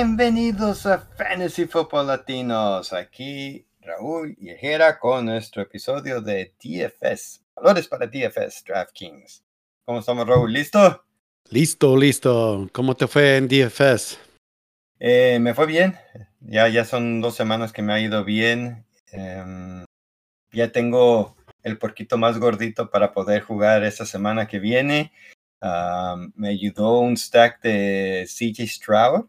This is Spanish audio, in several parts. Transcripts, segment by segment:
Bienvenidos a Fantasy Football Latinos. Aquí Raúl y con nuestro episodio de DFS. Valores para DFS, DraftKings. ¿Cómo estamos, Raúl? ¿Listo? Listo, listo. ¿Cómo te fue en DFS? Eh, me fue bien. Ya, ya son dos semanas que me ha ido bien. Em, ya tengo el porquito más gordito para poder jugar esta semana que viene. me ayudó un stack de CJ Stroud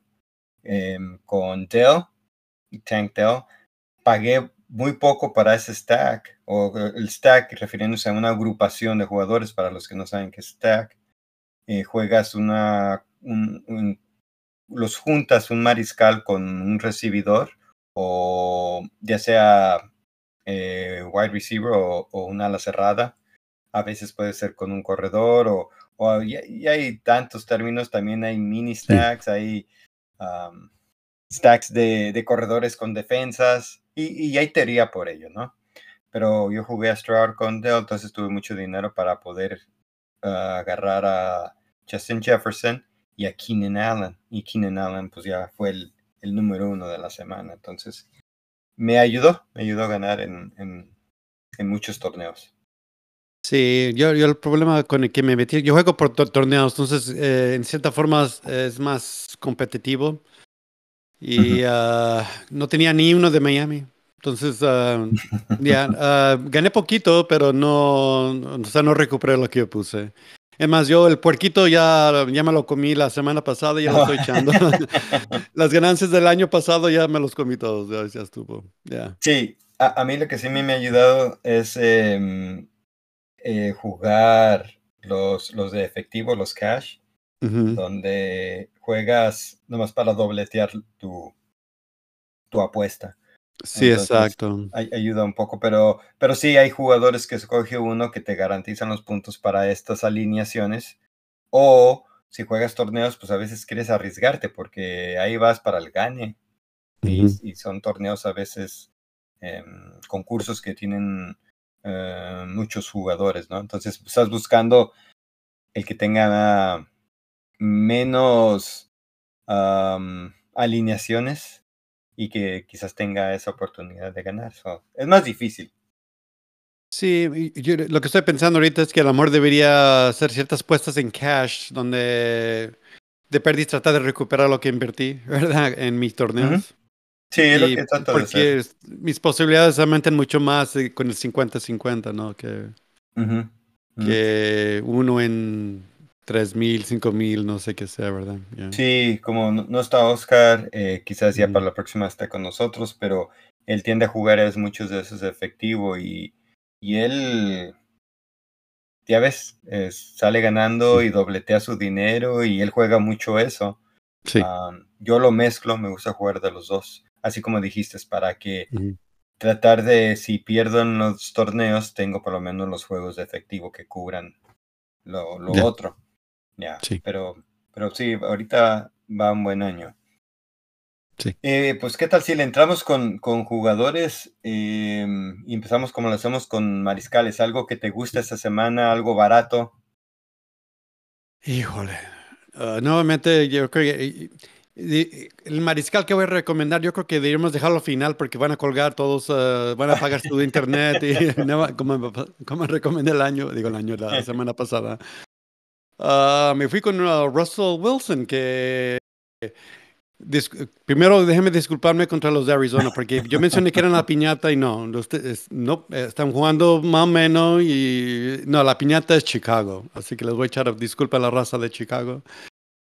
em, con Dell, Tank Dell. Pagué muy poco para ese stack, o el stack refiriéndose a una agrupación de jugadores para los que no saben qué es stack. Eh, juegas una, los juntas un mariscal con un recibidor o ya sea eh, wide receiver o, una ala cerrada. A veces puede ser con un corredor o, o y, hay tantos términos. También hay mini stacks, hay stacks de, corredores con defensas y, hay teoría por ello, ¿no? Pero yo jugué a Stroud con Dell, entonces tuve mucho dinero para poder ah, agarrar a Justin Jefferson y a Keenan Allen. Y Keenan Allen pues ya fue el, número uno de la semana. Entonces me ayudó, me ayudó a ganar en muchos torneos. Sí, yo, yo, el problema con el que me metí, yo juego por torneos, entonces eh, en cierta forma es más competitivo y uh, no tenía ni uno de Miami. Entonces, uh, ya, uh, gané poquito, pero no, o sea, no recuperé lo que yo puse. Es más, yo el puerquito ya, ya me lo comí la semana pasada y ya lo estoy echando. Las ganancias del año pasado ya me los comí todos, ya, estuvo. Sí, a, mí lo que sí me, ha ayudado es em, eh, jugar los, los de efectivo, los cash, donde juegas nomás para dobletear tu, tu apuesta. Sí, exacto. ayuda un poco, pero, pero sí hay jugadores que escoge uno que te garantizan los puntos para estas alineaciones. O si juegas torneos, pues a veces quieres arriesgarte porque ahí vas para el gane. y, son torneos a veces, em, concursos que tienen eh, muchos jugadores, ¿no? Entonces pues, estás buscando el que tenga menos alineaciones y que quizás tenga esa oportunidad de ganar. es más difícil. Sí, lo que estoy pensando ahorita es que el amor debería hacer ciertas puestas en cash, donde de perdiz tratar de recuperar lo que invertí, ¿verdad? En mis torneos. Sí, es lo que trato de hacer. mis posibilidades aumentan mucho más eh, con el 50-50, ¿no? Que, que uno en tres mil, cinco mil, no sé qué sea, ¿verdad? Sí, como no, está Oscar, eh, quizás ya para la próxima esté con nosotros, pero él tiende a jugar es muchos de esos efectivo y, y él, ya ves, sale ganando y dobletea su dinero y él juega mucho eso. Sí. yo lo mezclo, me gusta jugar de los dos, así como dijiste, para que tratar de, si pierdo en los torneos, tengo por lo menos los juegos de efectivo que cubran lo, lo otro. Ya, sí. pero, pero sí, ahorita va un buen año. Sí. Eh, pues, ¿qué tal si le entramos con, con jugadores em, y empezamos como lo hacemos con mariscales? ¿Algo que te gusta esta semana? ¿Algo barato? Híjole. Ah, nuevamente, yo creo que el mariscal que voy a recomendar, yo creo que deberíamos dejarlo al final porque van a colgar todos, ah, van a pagar su internet y como, como recomendé el año, digo el año, la semana pasada. Uh, me fui con uh, Russell Wilson, que primero déjeme disculparme contra los de Arizona, porque yo mencioné que eran la piñata y no, no, están jugando más o menos y no, la piñata es Chicago, así que les voy a echar disculpa a la raza de Chicago,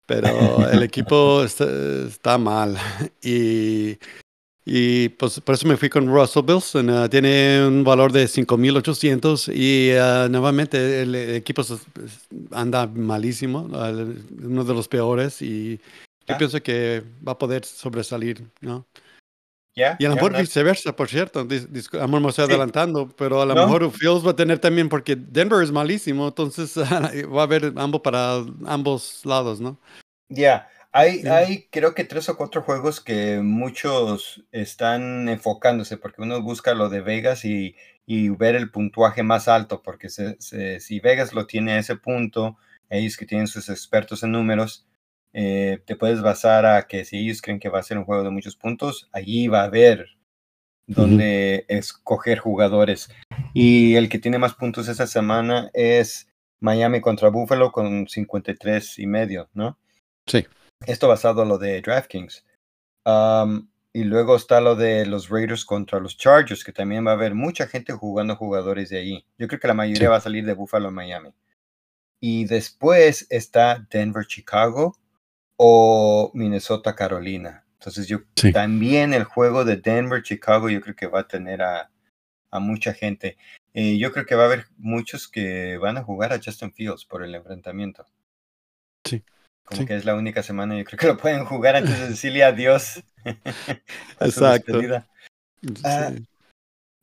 pero el equipo está, está mal y y pues por eso me fui con Russell Wilson. Uh, tiene un valor de 5.800 y uh, nuevamente el equipo anda malísimo, uh, uno de los peores y yo pienso que va a poder sobresalir, ¿no? Yeah, y a lo mejor viceversa, por cierto. a lo mejor me estoy adelantando, pero a lo mejor Fields va a tener también porque Denver es malísimo, entonces va a haber ambos para ambos lados, ¿no? Ya. Hay, hay creo que tres o cuatro juegos que muchos están enfocándose, porque uno busca lo de Vegas y, y ver el puntuaje más alto, porque se, si Vegas lo tiene a ese punto, ellos que tienen sus expertos en números, eh, te puedes basar a que si ellos creen que va a ser un juego de muchos puntos, allí va a haber donde escoger jugadores. Y el que tiene más puntos esa semana es Miami contra Buffalo con 53 y medio, ¿no? Sí. Esto basado en lo de DraftKings. y luego está lo de los Raiders contra los Chargers, que también va a haber mucha gente jugando jugadores de ahí. Yo creo que la mayoría va a salir de Buffalo a Miami. Y después está Denver, Chicago o Minnesota, Carolina. Entonces yo también el juego de Denver, Chicago, yo creo que va a tener a, a mucha gente. Eh, yo creo que va a haber muchos que van a jugar a Justin Fields por el enfrentamiento. Sí. Como que es la única semana, yo creo que lo pueden jugar antes de decirle adiós. Exacto. Ah,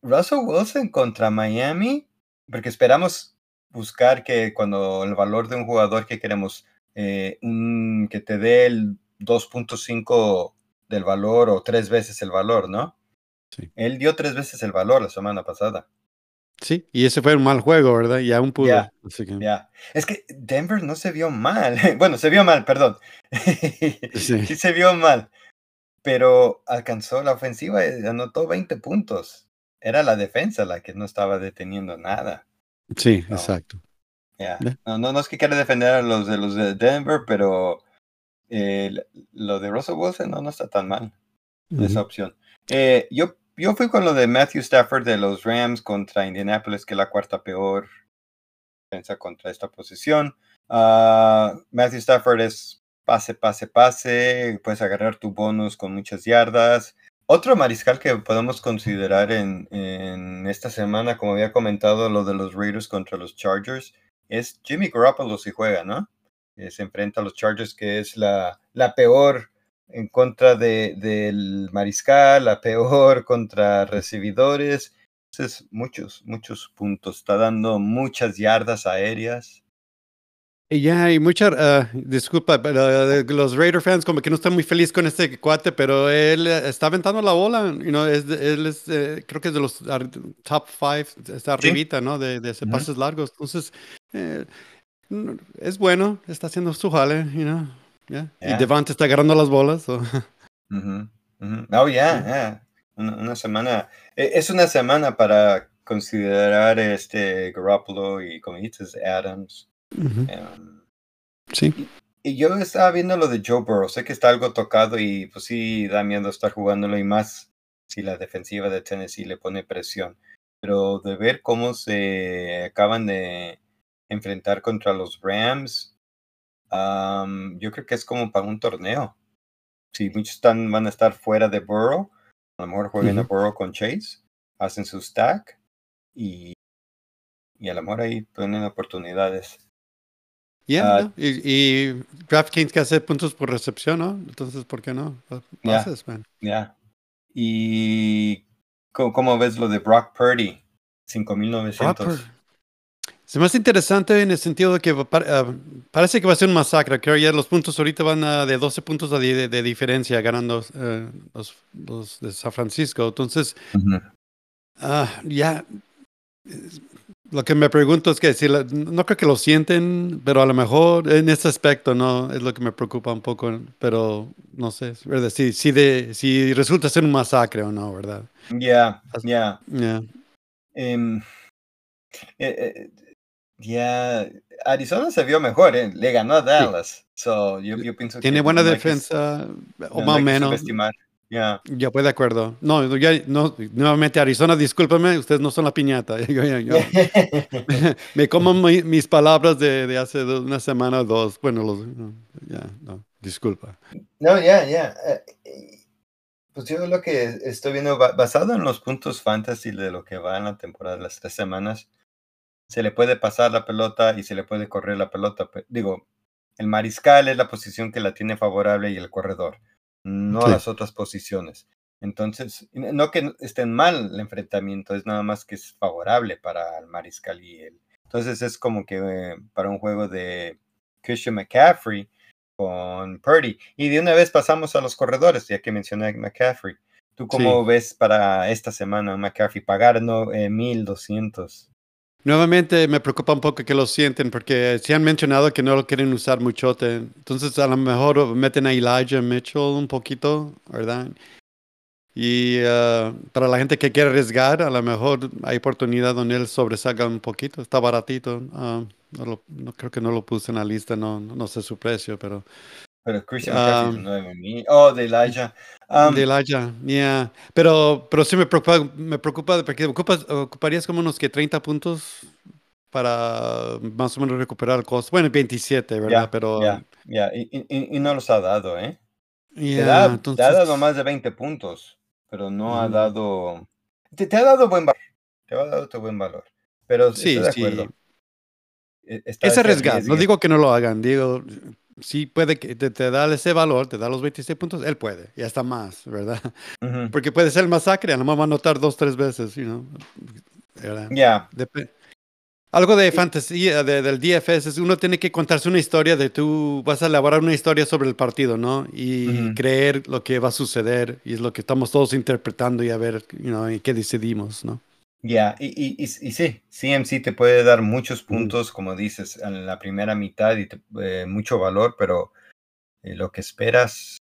Russell Wilson contra Miami, porque esperamos buscar que cuando el valor de un jugador que queremos, eh, un, que te dé el 2.5 del valor o tres veces el valor, ¿no? Sí. Él dio tres veces el valor la semana pasada. Sí, y ese fue un mal juego, ¿verdad? Y aún pudo. Ya. Es que Denver no se vio mal. Bueno, se vio mal, perdón. Sí. sí. se vio mal. Pero alcanzó la ofensiva y anotó 20 puntos. Era la defensa la que no estaba deteniendo nada. Sí, exacto. Ya. No, no, no es que quiera defender a los de los de Denver, pero eh, lo de Russell Wilson no, no está tan mal. Esa opción. Eh, yo, yo fui con lo de Matthew Stafford de los Rams contra Indianapolis, que es la cuarta peor defensa contra esta posición. Ah, Matthew Stafford es pase, pase, pase. Puedes agarrar tu bonus con muchas yardas. Otro mariscal que podemos considerar en, en, esta semana, como había comentado, lo de los Raiders contra los Chargers, es Jimmy Garoppolo si juega, ¿no? se enfrenta a los Chargers, que es la, la peor en contra de, del mariscal, la peor contra recibidores. Entonces, muchos, muchos puntos. Está dando muchas yardas aéreas. Y ya hay mucha, ah, disculpa, pero eh, los Raider fans como que no están muy felices con este cuate, pero él eh, está aventando la bola, you know, es, él es, eh, creo que es de los top five, está arribita, ¿no? De, de pases largos. Entonces, es bueno, está haciendo su jale, you know. Y Devante está agarrando las bolas. Oh, ya, yeah, Una, semana. E, es una semana para considerar este Garoppolo y, como dices, Adams. Em, sí. Y, yo estaba viendo lo de Joe Burrow. Sé que está algo tocado y, pues sí, da miedo estar jugándolo y más si la defensiva de Tennessee le pone presión. Pero de ver cómo se acaban de enfrentar contra los Rams, yo creo que es como para un torneo. Si muchos están, van a estar fuera de Burrow, a lo mejor jueguen a Burrow con Chase, hacen su stack y, y a lo mejor ahí tienen oportunidades. Yeah, ah, y, y, DraftKings que hace puntos por recepción, ¿no? Entonces, ¿por qué no? Ya. ¿Y cómo, ves lo de Brock Purdy? 5900. Es más interesante en el sentido de que ah, parece que va a ser un masacre. Creo ya los puntos ahorita van a de 12 puntos de, de diferencia ganando eh, los, los, de San Francisco. Entonces, ah, ya lo que me pregunto es que si no creo que lo sienten, pero a lo mejor en este aspecto no es lo que me preocupa un poco, pero no sé, ¿verdad? Si, si, de, si resulta ser un masacre o no, ¿verdad? Ya, ya. Ya. Em, eh, eh, ya, Arizona se vio mejor, ¿eh? le ganó a Dallas. So, yo, yo pienso Tiene buena defensa, o más o menos. Ya, Ya, pues de acuerdo. No, ya, no, nuevamente Arizona, discúlpeme, ustedes no son la piñata. me como mis palabras de, de, hace una semana o dos. Bueno, los, ya, no, disculpa. No, ya, ya. Eh, pues yo lo que estoy viendo, basado en los puntos fantasy de lo que va en la temporada, las tres semanas, se le puede pasar la pelota y se le puede correr la pelota. Digo, el mariscal es la posición que la tiene favorable y el corredor, no las otras posiciones. Entonces, no que estén mal el enfrentamiento, es nada más que es favorable para el mariscal y él. Entonces es como que eh, para un juego de Christian McCaffrey con Purdy. Y de una vez pasamos a los corredores, ya que mencioné a McCaffrey. ¿Tú cómo ves para esta semana McCaffrey pagar no, eh, 1200? Nuevamente me preocupa un poco que lo sienten porque se han mencionado que no lo quieren usar muchote. Entonces a lo mejor meten a Elijah Mitchell un poquito, ¿verdad? Y uh, para la gente que quiere arriesgar, a lo mejor hay oportunidad donde él sobresalga un poquito. Está baratito. Uh, no, lo, no, creo que no lo puse en la lista, no, no sé su precio, pero pero Christian McCaffrey um, 9 Oh, de Elijah. Um, de Elijah, yeah. Pero, pero sí me preocupa, me preocupa porque ocupas, ocuparías como unos que 30 puntos para más o menos recuperar el costo. Bueno, 27, ¿verdad? Yeah, pero. Ya, yeah, y, y, y, no los ha dado, ¿eh? Yeah, te, da, entonces... te, ha dado más de 20 puntos, pero no mm. ha dado. Te, te, ha dado buen valor. Te ha dado tu buen valor. Pero sí, estoy de acuerdo. Sí. Está es arriesgar. No digo que no lo hagan, digo, sí puede que te, te, da ese valor, te da los 26 puntos, él puede, y hasta más, ¿verdad? Uh -huh. Porque puede ser masacre, a lo mejor va a anotar dos, tres veces, you know? Ya. Yeah. Dep algo de fantasía, de, del DFS, es uno tiene que contarse una historia de tú vas a elaborar una historia sobre el partido, ¿no? Y Uh -huh. creer lo que va a suceder, y es lo que estamos todos interpretando y a ver, you know, y qué decidimos, ¿no? Ya, yeah. y, y, y, y, sí, CMC te puede dar muchos puntos, como dices, en la primera mitad y te, eh, mucho valor, pero eh, lo que esperas,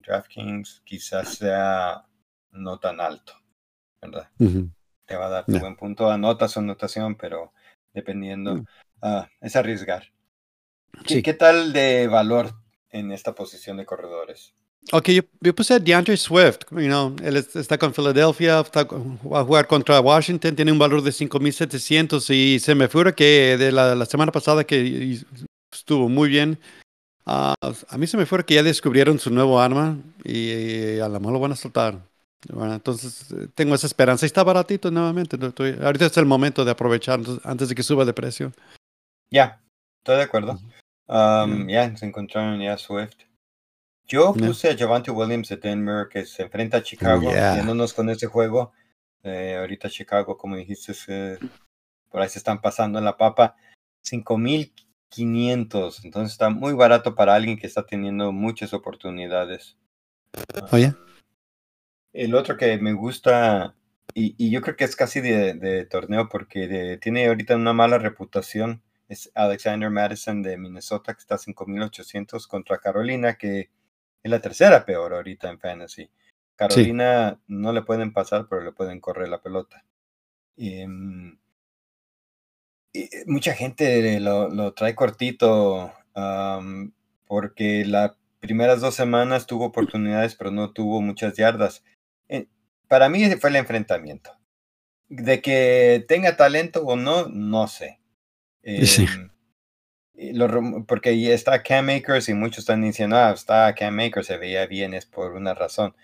DraftKings, quizás sea no tan alto, ¿verdad? Uh -huh. Te va a dar yeah. buen punto, anotas o anotación, pero dependiendo, uh, es arriesgar. ¿Qué, Sí. ¿Qué tal de valor en esta posición de corredores? Ok, yo, yo puse a DeAndre Swift, you know, él es- está con Philadelphia, está, va a jugar contra Washington, tiene un valor de 5.700 y se me figura que de la, la semana pasada que estuvo muy bien, ah, a mí se me fue que ya descubrieron su nuevo arma y, a lo mejor lo van a soltar. Bueno, entonces eh, tengo esa esperanza y está baratito nuevamente. no estoy- ahorita es el momento de aprovechar antes de que suba de precio. Ya, estoy de acuerdo. Um, Yeah. Ya, se encontraron ya Swift. Yo puse a Javante Williams de Denver que se enfrenta a Chicago, yeah. yéndonos con ese juego. Eh, ahorita Chicago, como dijiste, eh, por ahí se están pasando en la papa. 5500, entonces está muy barato para alguien que está teniendo muchas oportunidades. Yeah. El otro que me gusta, y, y yo creo que es casi de, de torneo porque de- tiene ahorita una mala reputación, es Alexander Madison de Minnesota, que está a 5800 contra Carolina, que es la tercera peor ahorita en fantasy. Carolina no le pueden pasar, pero le pueden correr la pelota. Y, y, eh, mucha gente lo, lo trae cortito porque las primeras dos semanas tuvo oportunidades, pero no tuvo muchas yardas. Eh, para mí fue el enfrentamiento. De que tenga talento o no, no sé. Sí. Porque ya está Cam Akers y muchos están diciendo, ah, está Cam Akers, se veía bien, es por una razón.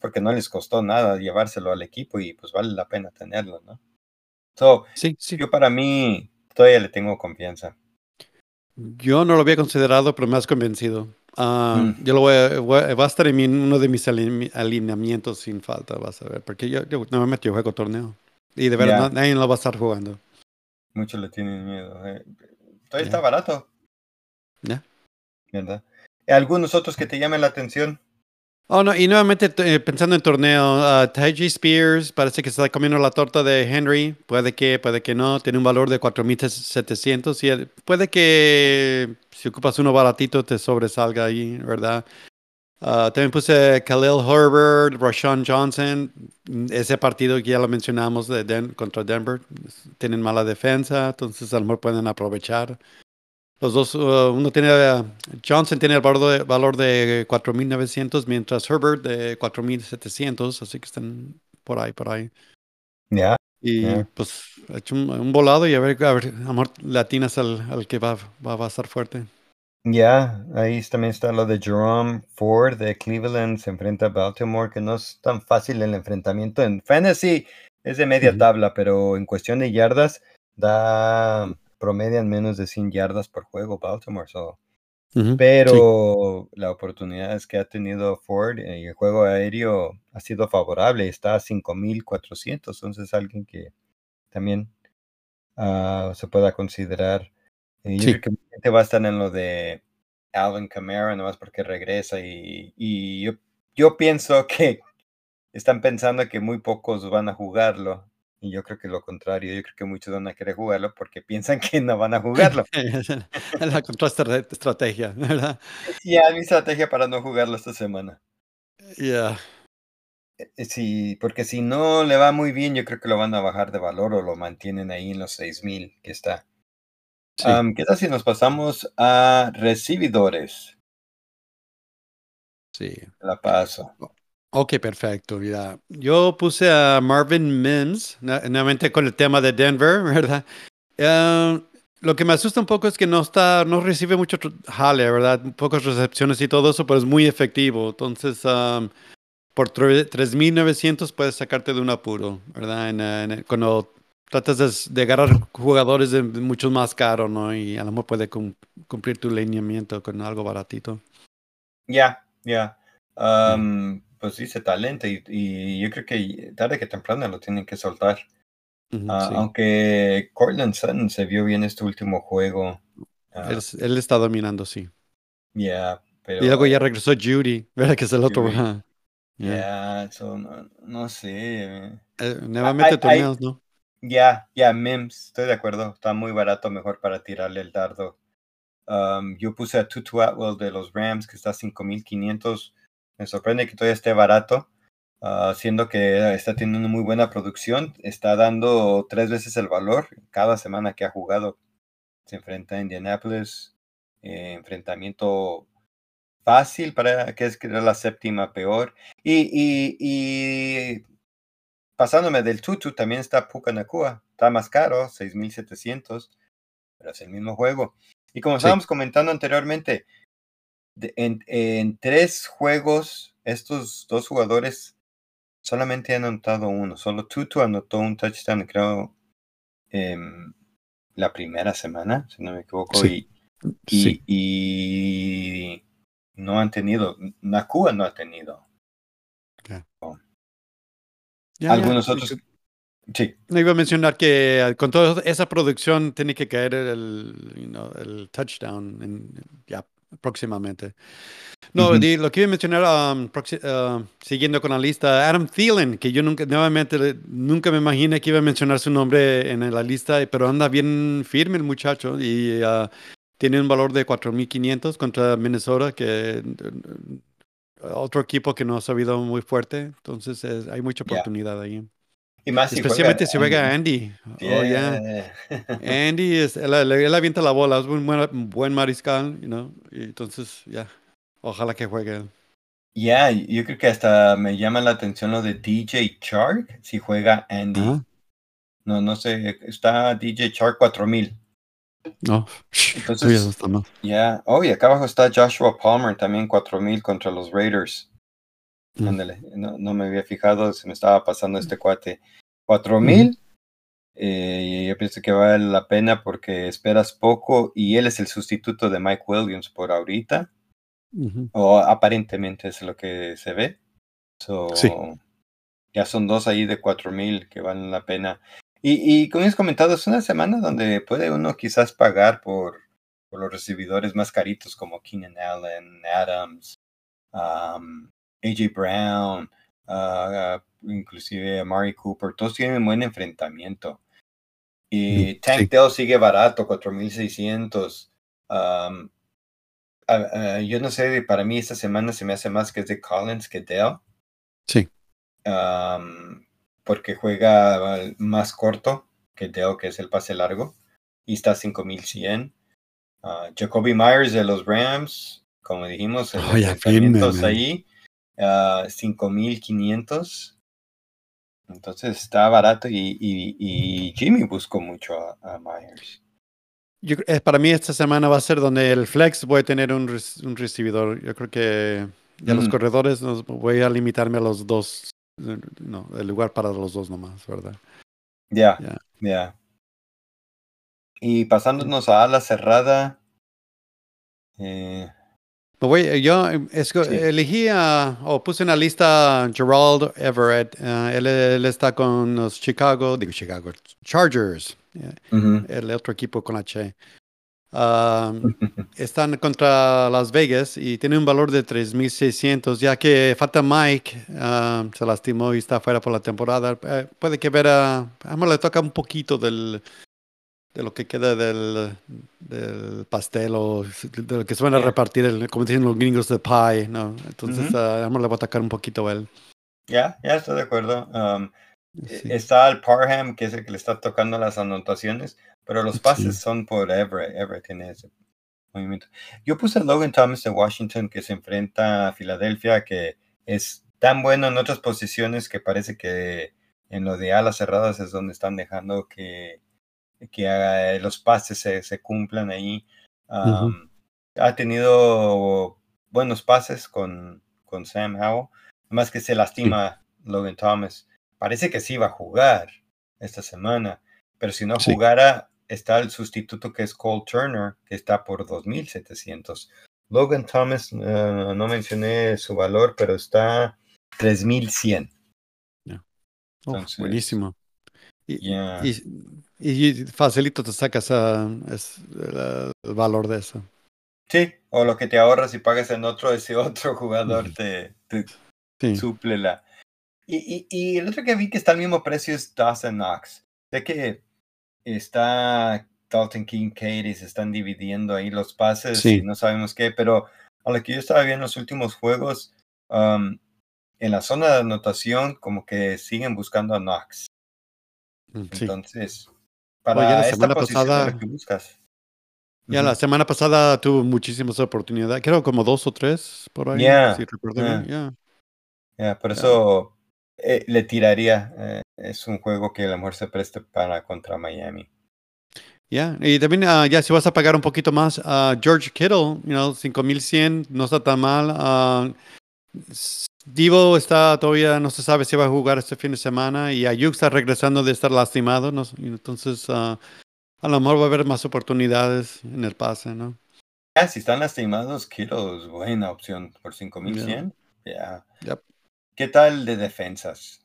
Porque no les costó nada llevárselo al equipo y pues vale la pena tenerlo, ¿no? So, Sí, sí. yo para mí todavía le tengo confianza. Yo no lo había considerado, pero me has convencido. Ah, Mm. Yo lo voy a, voy va a estar en uno de mis aline- alineamientos sin falta, vas a ver, porque yo, yo normalmente yo juego torneo y de verdad na- nadie lo va a estar jugando. Muchos le tienen miedo. eh. Todavía está barato, Ya. ¿verdad? ¿Algunos otros que te llamen la atención? Oh, no, y nuevamente eh, pensando en torneo, uh, Taiji Spears parece que está comiendo la torta de Henry, puede que, puede que no, tiene un valor de 4.700 y eh, puede que si ocupas uno baratito te sobresalga ahí, ¿verdad? Ah, también puse Khalil Herbert, Rashawn Johnson, ese partido que ya lo mencionamos de Den- contra Denver, tienen mala defensa, entonces a lo mejor pueden aprovechar. Los dos, uh, uno tiene, uh, Johnson tiene el valor de, valor de 4.900, mientras Herbert de 4.700, así que están por ahí, por ahí. Ya. Y Ya. pues he hecho un, un volado y a ver, a ver, a lo mejor latinas al, al que va, va, va a estar fuerte. Ya, ahí también está lo de Jerome Ford de Cleveland, se enfrenta a Baltimore, que no es tan fácil el enfrentamiento. En fantasy es de media tabla, pero en cuestión de yardas da promedian menos de 100 yardas por juego Baltimore. so. Pero la oportunidad que ha tenido Ford y el juego aéreo ha sido favorable, está a 5.400, entonces alguien que también ah, se pueda considerar. Y yo Sí. creo que mucha gente va a estar en lo de Alvin Kamara, nomás porque regresa. Y, y yo, yo pienso que están pensando que muy pocos van a jugarlo. Y yo creo que lo contrario, yo creo que muchos van a querer jugarlo porque piensan que no van a jugarlo. la contraestrategia, ¿verdad? Ya, mi estrategia para no jugarlo esta semana. Ya. Eh, Sí, porque si no le va muy bien, yo creo que lo van a bajar de valor o lo mantienen ahí en los 6000 que está. Sí. ¿Qué tal si nos pasamos a recibidores? Sí. La paso. Ok, perfecto. Mira, yo puse a Marvin Mims, nu- nuevamente con el tema de Denver, ¿verdad? Eh, lo que me asusta un poco es que no está, no recibe mucho jale, ¿verdad? Pocas recepciones y todo eso, pero es muy efectivo. Entonces, um, por tre- 3.900 puedes sacarte de un apuro, ¿verdad? En, en- cuando tratas de, de agarrar jugadores de mucho más caro, ¿no? Y a lo mejor puede cum- cumplir tu lineamiento con algo baratito. Ya, ya. Am, Pues dice talento y, y yo creo que tarde que temprano lo tienen que soltar. Ah, sí. Aunque Cortland Sutton se vio bien este último juego. Ah, Él, él está dominando, sí. ya, pero. Y luego ya regresó Judy, ¿verdad? Que es el otro. Judy. ajá. Ya, Ya. eso no, no sé. eh. Eh, nuevamente torneos, ¿no? Ya, ya, Mims, estoy de acuerdo. Está muy barato, mejor para tirarle el dardo. Um, yo puse a Tutu Atwell de los Rams, que está a 5500. Me sorprende que todavía esté barato, ah, siendo que está teniendo muy buena producción. Está dando tres veces el valor cada semana que ha jugado. Se enfrenta a Indianapolis. eh, enfrentamiento fácil para que es la séptima peor. Y, y, y pasándome del Tutu, también está Puka Nakua. Está más caro, 6700, pero es el mismo juego. Y como Sí. estábamos comentando anteriormente, de- en, en tres juegos, estos dos jugadores solamente han anotado uno. Solo Tutu anotó un touchdown, creo, em, la primera semana, si no me equivoco. Sí. Y, y, Sí. y no han tenido, Nakua no ha tenido. Ya. Algunos otros, sí, No iba a mencionar que eh, con toda esa producción tiene que caer el, you know, el touchdown en- ya próximamente. No, Ujú. di- lo que iba a mencionar, um, uh, siguiendo con la lista, Adam Thielen, que yo nunca, nuevamente, nunca me imaginé que iba a mencionar su nombre en la lista, pero anda bien firme el muchacho y uh, tiene un valor de 4.500 contra Minnesota, que uh, otro equipo que no ha sabido muy fuerte, entonces es- hay mucha oportunidad ahí. y más si Especialmente si juega Andy. Andy. Oh, yeah. Yeah. Andy, es, él, él- avienta la bola, es un buen, buen mariscal, you know, y entonces, ya, ojalá que juegue él. Ya, yo creo que hasta me llama la atención lo de DJ Chark, si juega Andy. No, no sé, está DJ Chark 4000. No, Entonces- está. Ya, oh, y acá abajo está Joshua Palmer también 4000 contra los Raiders. Mm. Ándale, no, no me había fijado, se me estaba pasando este cuate. 4000. eh, y yo pienso que vale la pena porque esperas poco y él es el sustituto de Mike Williams por ahorita. O aparentemente es lo que se ve. So, Sí. Ya son dos ahí de 4000 que valen la pena. Y, y como has comentado, es una semana donde puede uno quizás pagar por, por los recibidores más caritos como Keenan Allen, Adams, um, AJ Brown, ah, inclusive Amari Cooper. Todos tienen buen enfrentamiento. Y Tank sí. Dell sigue barato, 4600. Um, ah, yo no sé, para mí esta semana se me hace más que es de Collins que Dell. Sí. um, porque juega más corto que Dell, que es el pase largo, y está a 5100. Uh, Jacoby Myers de los Rams, como dijimos, está man. ahí, uh, 5500. Entonces está barato y, y, y Jimmy buscó mucho a, a Myers. Yo, eh, para mí esta semana va a ser donde el flex voy a tener un, rec- un recibidor. Yo creo que ya los Mm. corredores nos, voy a limitarme a los dos. No, el lugar para los dos nomás, ¿verdad? Ya, Ya. Y pasándonos a ala cerrada. eh, voy- yo Sí. elegí a, o puse en la lista Gerald Everett. eh, él, él está con los Chicago, digo Chicago, Chargers, eh, el otro equipo con H. Ah, están contra Las Vegas y tiene un valor de 3.600, ya que falta Mike, ah, se lastimó y está fuera por la temporada. Eh, puede que ver a, le toca un poquito del, de lo que queda del, del pastel o de lo que se van a repartir, el, como dicen los gringos, de pie, ¿no? Entonces, uh le va a tocar un poquito a él. Ya, ya estoy de acuerdo. Um, está el Parham, que es el que le está tocando las anotaciones, pero los pases son por Everett. Everett tiene ese movimiento. Yo puse a Logan Thomas de Washington, que se enfrenta a Filadelfia, que es tan bueno en otras posiciones que parece que en lo de alas cerradas es donde están dejando que que los pases se, se cumplan ahí. Ha tenido buenos pases con, con Sam Howell, más que se lastima Logan Thomas. Parece que sí va a jugar esta semana, pero si no jugara, está el sustituto que es Cole Turner, que está por 2.700. Logan Thomas, eh, no mencioné su valor, pero está 3.100. Oh, buenísimo. Y, y, facilito te sacas es, el, valor de eso. Sí, o lo que te ahorras y pagas en otro, ese otro jugador te, suple la. Y, y, el otro que vi que está al mismo precio es Dawson Knox. Sé que está Dalton Kincaid y se están dividiendo ahí los pases y no sabemos qué, pero a lo que yo estaba viendo en los últimos juegos, um, en la zona de anotación, como que siguen buscando a Knox. Entonces, para ya la semana pasada, que buscas. Ya la semana pasada tuvo muchísimas oportunidades, creo como dos o tres por ahí, si recuerdo bien. Ya, por eso eh, le tiraría. Eh, es un juego que a lo mejor se preste para contra Miami. Ya, y también uh, ya si vas a pagar un poquito más, uh, George Kittle, you know, 5100 no está tan mal. Uh, Divo está todavía, no se sabe si va a jugar este fin de semana y Ayuk está regresando de estar lastimado, ¿no? entonces uh, a lo mejor va a haber más oportunidades en el pase, ¿no? Ya, si están lastimados, Kilo es buena opción por 5100. Ya. ¿Qué tal de defensas?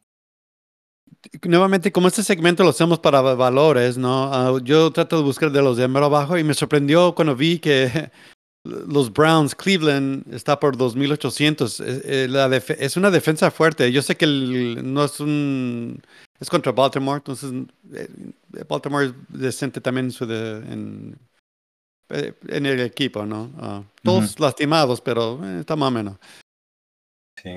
Nuevamente, como este segmento lo hacemos para valores, ¿no? Uh, yo trato de buscar de los de abajo y me sorprendió cuando vi que los Browns, Cleveland está por 2.800. Es, es una defensa fuerte. Yo sé que no es un... Es contra Baltimore, entonces eh, Baltimore es decente también en, su en, eh, en, el equipo, ¿no? Ah, todos lastimados, pero eh, está más o menos.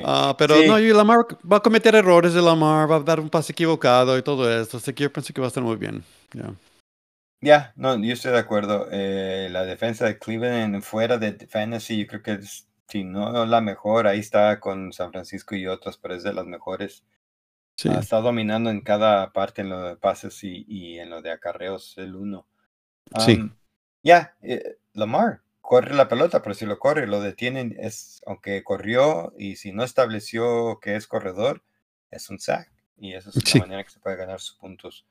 Ah, pero no, y Lamar va a cometer errores de Lamar, va a dar un pase equivocado y todo eso. Así que yo pensé que va a estar muy bien. Ya, no, yo estoy de acuerdo. Eh, la defensa de Cleveland fuera de fantasy, yo creo que es, si no la mejor, ahí está con San Francisco y otros, pero es de las mejores. Sí. Ah, está dominando en cada parte en lo de pases y, y en lo de acarreos el uno. sí. Ya, eh, Lamar corre la pelota, pero si lo corre, lo detienen, es, aunque corrió y si no estableció que es corredor, es un sack. Y esa es la manera que se puede ganar sus puntos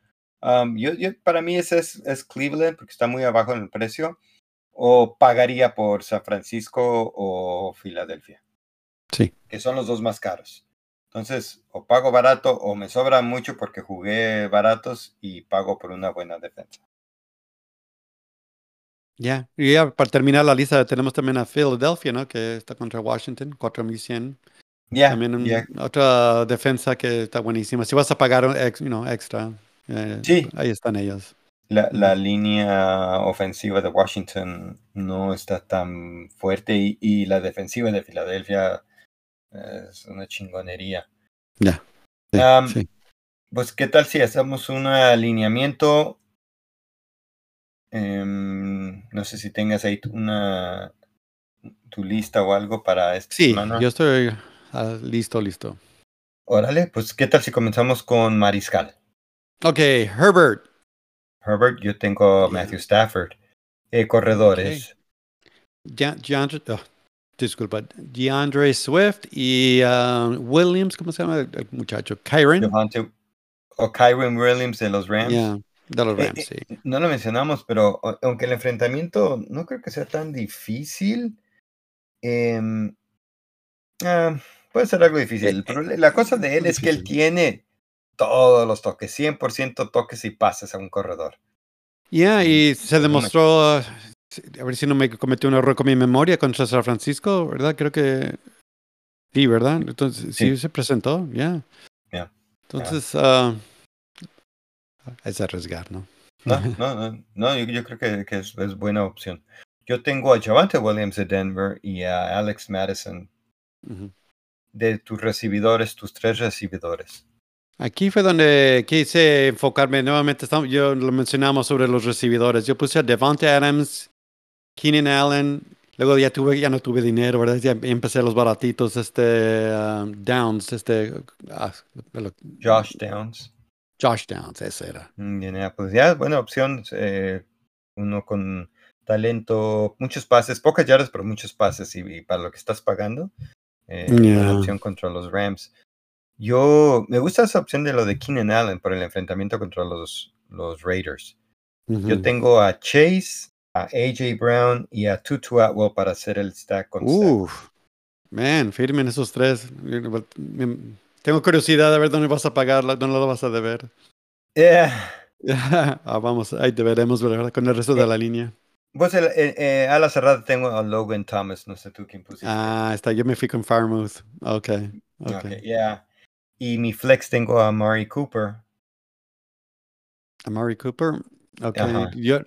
yo, para mí ese es, Cleveland porque está muy abajo en el precio. O pagaría por San Francisco o Filadelfia. Sí. Que son los dos más caros. Entonces, o pago barato o me sobra mucho porque jugué baratos y pago por una buena defensa. Ya, y ya para terminar la lista tenemos también a Philadelphia, ¿no? Que está contra Washington, 4100. Ya. también otra defensa que está buenísima. Si vas a pagar you extra, eh, sí. Ahí están ellos. La, la, línea ofensiva de Washington no está tan fuerte y, la defensiva de Filadelfia es una chingonería. Ya. Pues, ¿qué tal si hacemos un alineamiento? Em, no sé si tengas ahí una tu lista o algo para esta sí, yo estoy ah, listo, listo. Órale, pues, ¿qué tal si comenzamos con Mariscal? Ok, Herbert. Herbert, yo tengo Matthew Stafford. Eh, corredores. Oh, disculpa, DeAndre Swift y uh, Williams, ¿cómo se llama el muchacho? Kyron. o Kyron Williams de los Rams. De los Rams, eh, sí. No lo mencionamos, pero aunque el enfrentamiento no creo que sea tan difícil, em, ah, puede ser algo difícil. Pero la cosa de él es que él tiene todos los toques, 100% toques y pases a un corredor. Ya, y se demostró, a ver si no me cometí un error con mi memoria contra San Francisco, ¿verdad? Creo que sí, ¿verdad? Entonces, sí, se presentó, ya. Ya. Entonces, ah, es arriesgar, ¿no? No, no, no, no yo, yo creo que, que es, es, buena opción. Yo tengo a Javante Williams de Denver y a Alex Madison. De tus recibidores, tus tres recibidores. Aquí fue donde quise enfocarme nuevamente. Yo lo mencionamos sobre los recibidores. Yo puse a Devante Adams, Keenan Allen. Luego ya tuve, ya no tuve dinero, ¿verdad? Ya empecé los baratitos, este um, Downs, este ah, Josh Downs. Josh Downs, ese era. Mm, pues ya, buena opción. Eh, uno con talento, muchos pases, pocas yardas, pero muchos pases y, para lo que estás pagando. Eh, opción contra los Rams. Yo me gusta esa opción de lo de Keenan Allen por el enfrentamiento contra los, los Raiders. Yo tengo a Chase, a AJ Brown y a Tutu Atwell para hacer el stack con Uf, man, firmen esos tres. Tengo curiosidad de ver dónde vas a pagarla, dónde lo vas a deber. Yeah. ah, vamos, ahí te veremos, ¿verdad? Con el resto de la línea. Pues el, eh, eh, a la cerrada tengo a Logan Thomas, no sé tú quién pusiste. Ah, está, yo me fui con Farmouth. Ok, ok. okay yeah. Y mi flex tengo a Mari Cooper. ¿A Mari Cooper? Ok. Yo,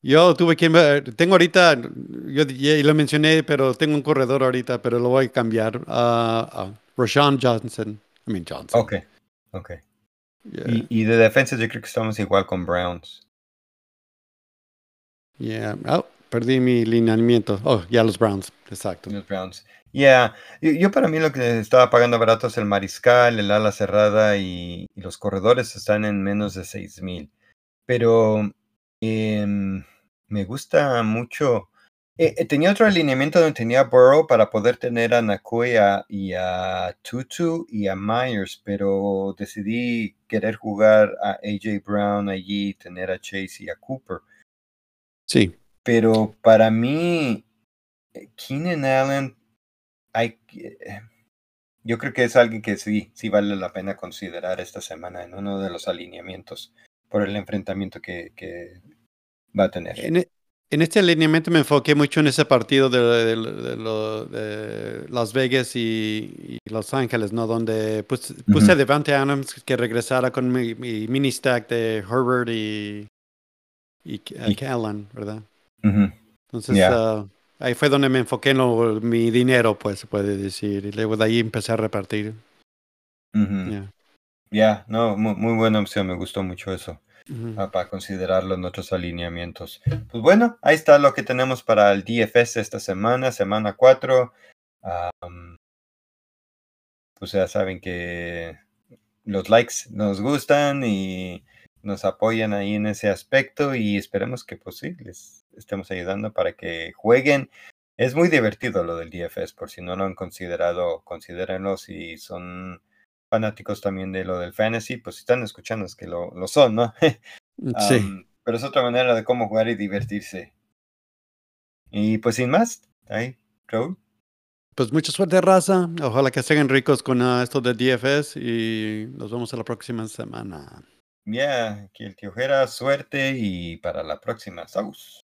yo tuve que. Tengo ahorita. Yo ya lo mencioné, pero tengo un corredor ahorita, pero lo voy a cambiar. a Rashawn Johnson. I mean Johnson. Ok, ok. Y, y, de defensa yo creo que estamos igual con Browns. Yeah. Oh, perdí mi lineamiento. Oh, ya los Browns. Exacto. Los Browns. Yeah, yo, para mí lo que estaba pagando barato es el mariscal, el ala cerrada y, los corredores están en menos de seis mil. Pero em, me gusta mucho. Eh, eh, tenía otro alineamiento donde tenía Burrow para poder tener a Nakoya y a Tutu y a Myers, pero decidí querer jugar a AJ Brown allí, tener a Chase y a Cooper. Sí. Pero para mí, eh, Keenan Allen hay, yo creo que es alguien que sí, sí vale la pena considerar esta semana en uno de los alineamientos por el enfrentamiento que, que va a tener. En, e, este alineamiento me enfoqué mucho en ese partido de, de, Las Vegas y, Los Ángeles, ¿no? Donde puse, puse a Devante Adams que regresara con mi, mini stack de Herbert y, y, Callan, ¿verdad? Entonces, uh, Ahí fue donde me enfoqué en mi dinero, pues se puede decir. Y luego de ahí empecé a repartir. Ya, no, muy, buena opción, me gustó mucho eso. Para considerarlo en otros alineamientos. Pues bueno, ahí está lo que tenemos para el DFS esta semana, semana 4. pues ya saben que los likes nos gustan y nos apoyan ahí en ese aspecto y esperemos que pues sí, les estemos ayudando para que jueguen. Es muy divertido lo del DFS, por si no lo han considerado, considérenlo si son fanáticos también de lo del fantasy, pues si están escuchando es que lo, lo son, ¿no? Sí. pero es otra manera de cómo jugar y divertirse. Y pues sin más, ahí, Raúl. Pues mucha suerte, raza. Ojalá que estén ricos con ah, esto del DFS y nos vemos la próxima semana. Ya, que el que ojera suerte y para la próxima. Saus.